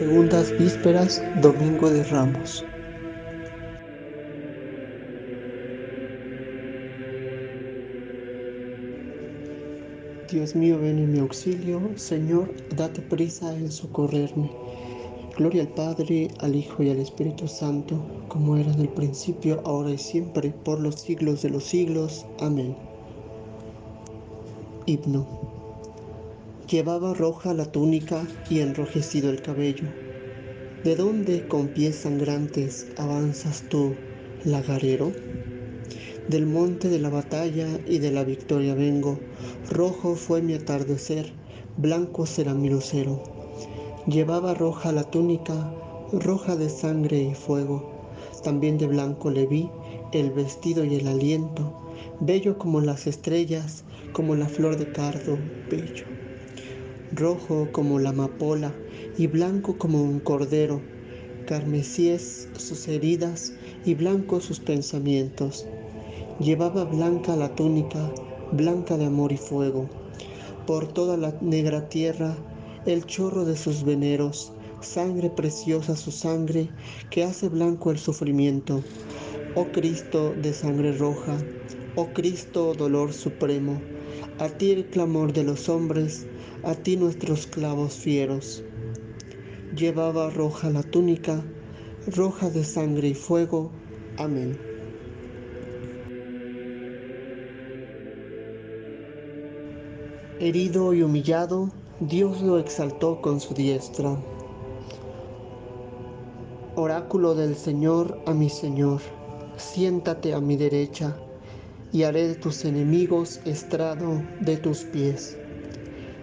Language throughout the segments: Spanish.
Segundas vísperas, Domingo de Ramos. Dios mío, ven en mi auxilio. Señor, date prisa en socorrerme. Gloria al Padre, al Hijo y al Espíritu Santo, como era en el principio, ahora y siempre, por los siglos de los siglos. Amén. Himno. Llevaba roja la túnica y enrojecido el cabello. ¿De dónde con pies sangrantes avanzas tú, lagarero? Del monte de la batalla y de la victoria vengo. Rojo fue mi atardecer, blanco será mi lucero. Llevaba roja la túnica, roja de sangre y fuego. También de blanco le vi el vestido y el aliento, bello como las estrellas, como la flor de cardo, bello. Rojo como la amapola y blanco como un cordero, carmesíes sus heridas y blancos sus pensamientos. Llevaba blanca la túnica, blanca de amor y fuego. Por toda la negra tierra, el chorro de sus veneros, sangre preciosa su sangre, que hace blanco el sufrimiento. Oh Cristo de sangre roja, oh Cristo dolor supremo, a ti el clamor de los hombres, a ti nuestros clavos fieros. Llevaba roja la túnica, roja de sangre y fuego. Amén. Herido y humillado, Dios lo exaltó con su diestra. Oráculo del Señor a mi Señor, siéntate a mi derecha, y haré de tus enemigos estrado de tus pies.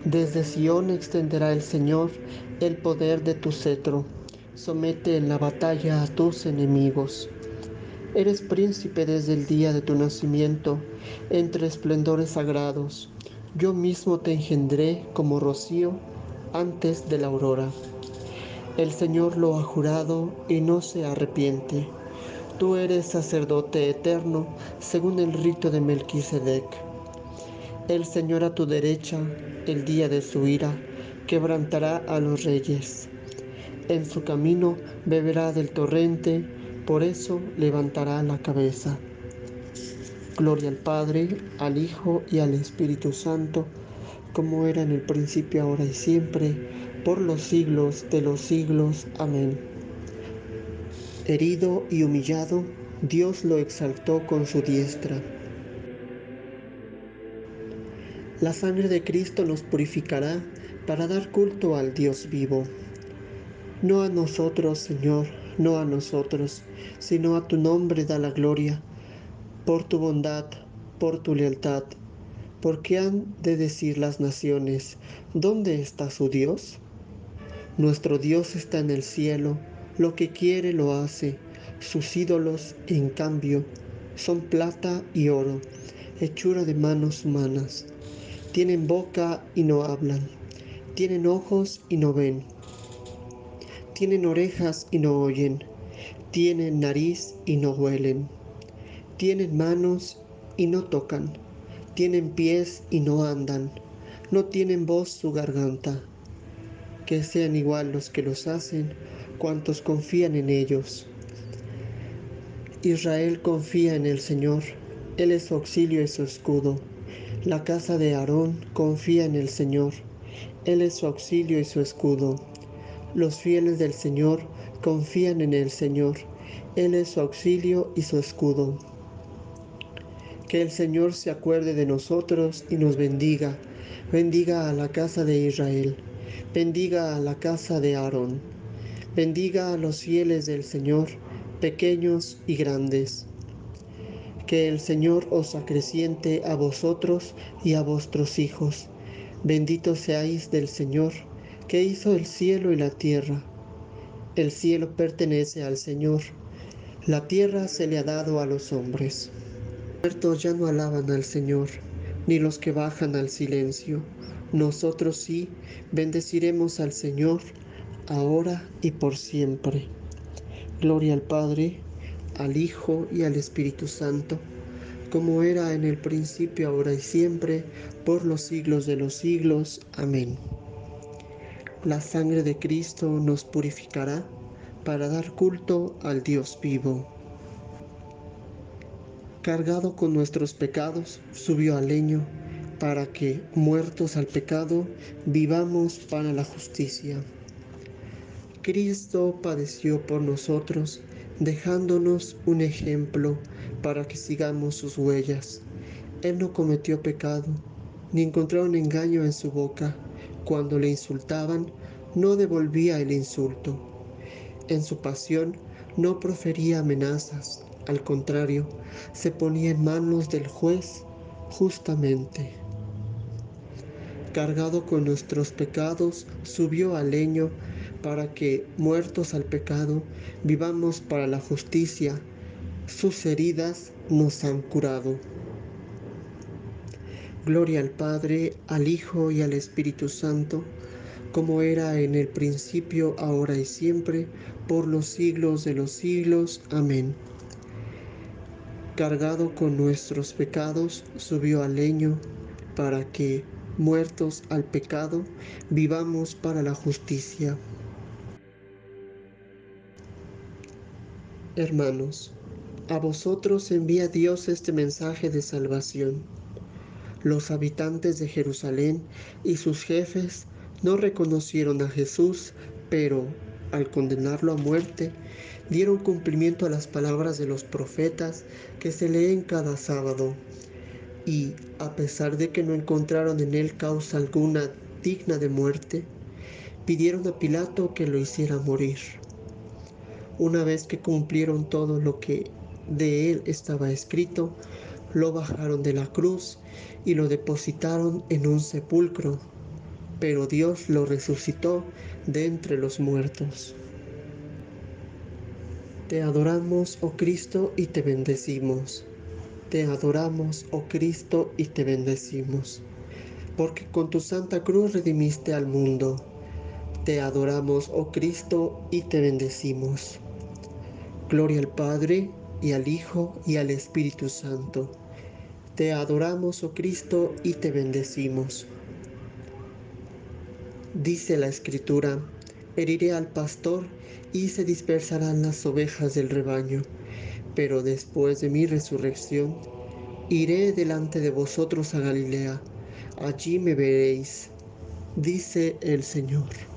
Desde Sión extenderá el Señor el poder de tu cetro, somete en la batalla a tus enemigos. Eres príncipe desde el día de tu nacimiento, entre esplendores sagrados yo mismo te engendré como rocío antes de la aurora. El Señor lo ha jurado y no se arrepiente. Tú eres sacerdote eterno según el rito de Melquisedec. El Señor a tu derecha, el día de su ira, quebrantará a los reyes. En su camino beberá del torrente, por eso levantará la cabeza. Gloria al Padre, al Hijo y al Espíritu Santo, como era en el principio, ahora y siempre, por los siglos de los siglos. Amén. Herido y humillado, Dios lo exaltó con su diestra. La sangre de Cristo nos purificará para dar culto al Dios vivo. No a nosotros, Señor, no a nosotros, sino a tu nombre da la gloria por tu bondad, por tu lealtad. ¿Por qué han de decir las naciones, ¿dónde está su Dios? Nuestro Dios está en el cielo, lo que quiere lo hace. Sus ídolos, en cambio, son plata y oro, hechura de manos humanas. Tienen boca y no hablan, tienen ojos y no ven, tienen orejas y no oyen, tienen nariz y no huelen tienen manos y no tocan, tienen pies y no andan, no tienen voz su garganta. Que sean igual los que los hacen, cuantos confían en ellos. Israel confía en el Señor, Él es su auxilio y su escudo. La casa de Aarón confía en el Señor, Él es su auxilio y su escudo. Los fieles del Señor confían en el Señor, Él es su auxilio y su escudo. Que el Señor se acuerde de nosotros y nos bendiga. Bendiga a la casa de Israel. Bendiga a la casa de Aarón. Bendiga a los fieles del Señor, pequeños y grandes. Que el Señor os acreciente a vosotros y a vuestros hijos. Benditos seáis del Señor, que hizo el cielo y la tierra. El cielo pertenece al Señor, la tierra se le ha dado a los hombres muertos ya no alaban al Señor, ni los que bajan al silencio. Nosotros sí bendeciremos al Señor, ahora y por siempre. Gloria al Padre, al Hijo y al Espíritu Santo, como era en el principio, ahora y siempre, por los siglos de los siglos. Amén. la sangre de Cristo nos purificará para dar culto al Dios vivo. Cargado con nuestros pecados, subió al leño para que, muertos al pecado, vivamos para la justicia. Cristo padeció por nosotros, dejándonos un ejemplo para que sigamos sus huellas. Él no cometió pecado, ni encontraron engaño en su boca. Cuando le insultaban, no devolvía el insulto. En su pasión no profería amenazas, al contrario, se ponía en manos del juez justamente. Cargado con nuestros pecados, subió al leño para que, muertos al pecado, vivamos para la justicia. Sus heridas nos han curado. Gloria al Padre, al Hijo y al Espíritu Santo, como era en el principio, ahora y siempre, por los siglos de los siglos. Amén. Cargado con nuestros pecados, subió al leño para que, muertos al pecado, vivamos para la justicia. Hermanos, a vosotros envía Dios este mensaje de salvación. Los habitantes de Jerusalén y sus jefes no reconocieron a Jesús, pero al condenarlo a muerte, dieron cumplimiento a las palabras de los profetas que se leen cada sábado. Y, a pesar de que no encontraron en él causa alguna digna de muerte, pidieron a Pilato que lo hiciera morir. Una vez que cumplieron todo lo que de él estaba escrito, lo bajaron de la cruz y lo depositaron en un sepulcro, pero Dios lo resucitó de entre los muertos. Te adoramos, oh Cristo, y te bendecimos. Te adoramos, oh Cristo, y te bendecimos, porque con tu santa cruz redimiste al mundo. Te adoramos, oh Cristo, y te bendecimos. Gloria al Padre, y al Hijo, y al Espíritu Santo. Te adoramos, oh Cristo, y te bendecimos. Dice la Escritura, heriré al pastor y se dispersarán las ovejas del rebaño, pero después de mi resurrección, iré delante de vosotros a Galilea, allí me veréis, dice el Señor.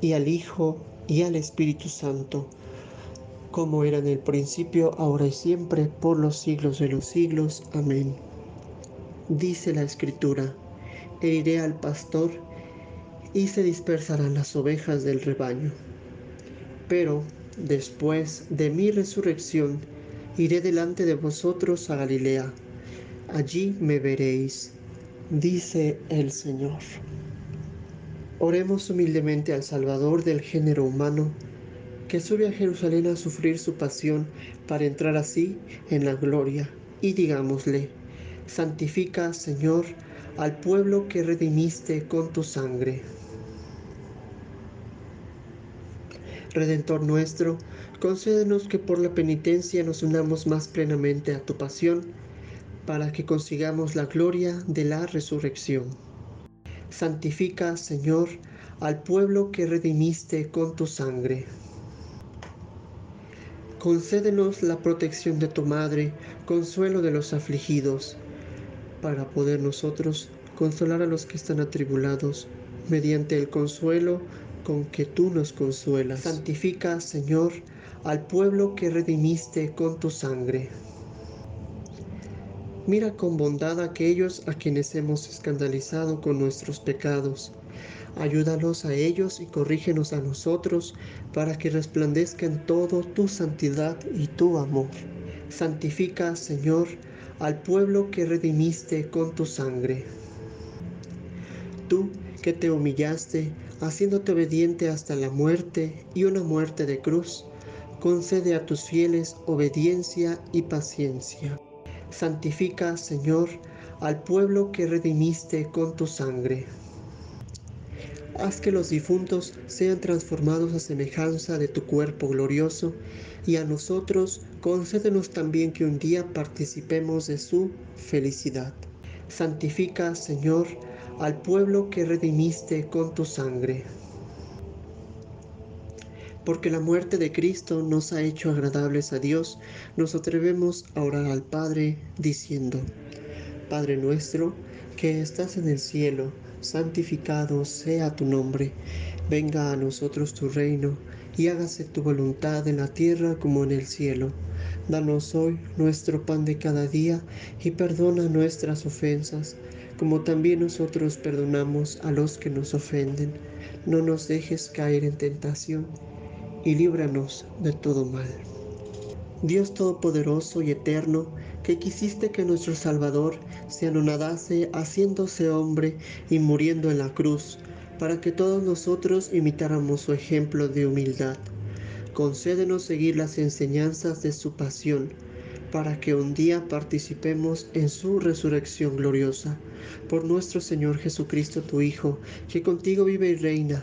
y al Hijo, y al Espíritu Santo, como era en el principio, ahora y siempre, por los siglos de los siglos. Amén. Dice la Escritura, heriré al pastor y se dispersarán las ovejas del rebaño. Pero después de mi resurrección, iré delante de vosotros a Galilea. Allí me veréis, dice el Señor. Oremos humildemente al Salvador del género humano, que sube a Jerusalén a sufrir su pasión para entrar así en la gloria, y digámosle, santifica, Señor, al pueblo que redimiste con tu sangre. Redentor nuestro, concédenos que por la penitencia nos unamos más plenamente a tu pasión, para que consigamos la gloria de la resurrección. Santifica, Señor, al pueblo que redimiste con tu sangre. Concédenos la protección de tu Madre, consuelo de los afligidos, para poder nosotros consolar a los que están atribulados, mediante el consuelo con que tú nos consuelas. Santifica, Señor, al pueblo que redimiste con tu sangre. Mira con bondad a aquellos a quienes hemos escandalizado con nuestros pecados. Ayúdalos a ellos y corrígenos a nosotros para que resplandezca en todo tu santidad y tu amor. Santifica, Señor, al pueblo que redimiste con tu sangre. Tú que te humillaste, haciéndote obediente hasta la muerte y una muerte de cruz, concede a tus fieles obediencia y paciencia. Santifica, Señor, al pueblo que redimiste con tu sangre. Haz que los difuntos sean transformados a semejanza de tu cuerpo glorioso y a nosotros concédenos también que un día participemos de su felicidad. Santifica, Señor, al pueblo que redimiste con tu sangre. Porque la muerte de Cristo nos ha hecho agradables a Dios, nos atrevemos a orar al Padre diciendo, Padre nuestro, que estás en el cielo, santificado sea tu nombre, venga a nosotros tu reino, y hágase tu voluntad en la tierra como en el cielo. Danos hoy nuestro pan de cada día, y perdona nuestras ofensas, como también nosotros perdonamos a los que nos ofenden. No nos dejes caer en tentación, y líbranos de todo mal. Dios Todopoderoso y Eterno, que quisiste que nuestro Salvador se anonadase haciéndose hombre y muriendo en la cruz, para que todos nosotros imitáramos su ejemplo de humildad. Concédenos seguir las enseñanzas de su pasión, para que un día participemos en su resurrección gloriosa. Por nuestro Señor Jesucristo, tu Hijo, que contigo vive y reina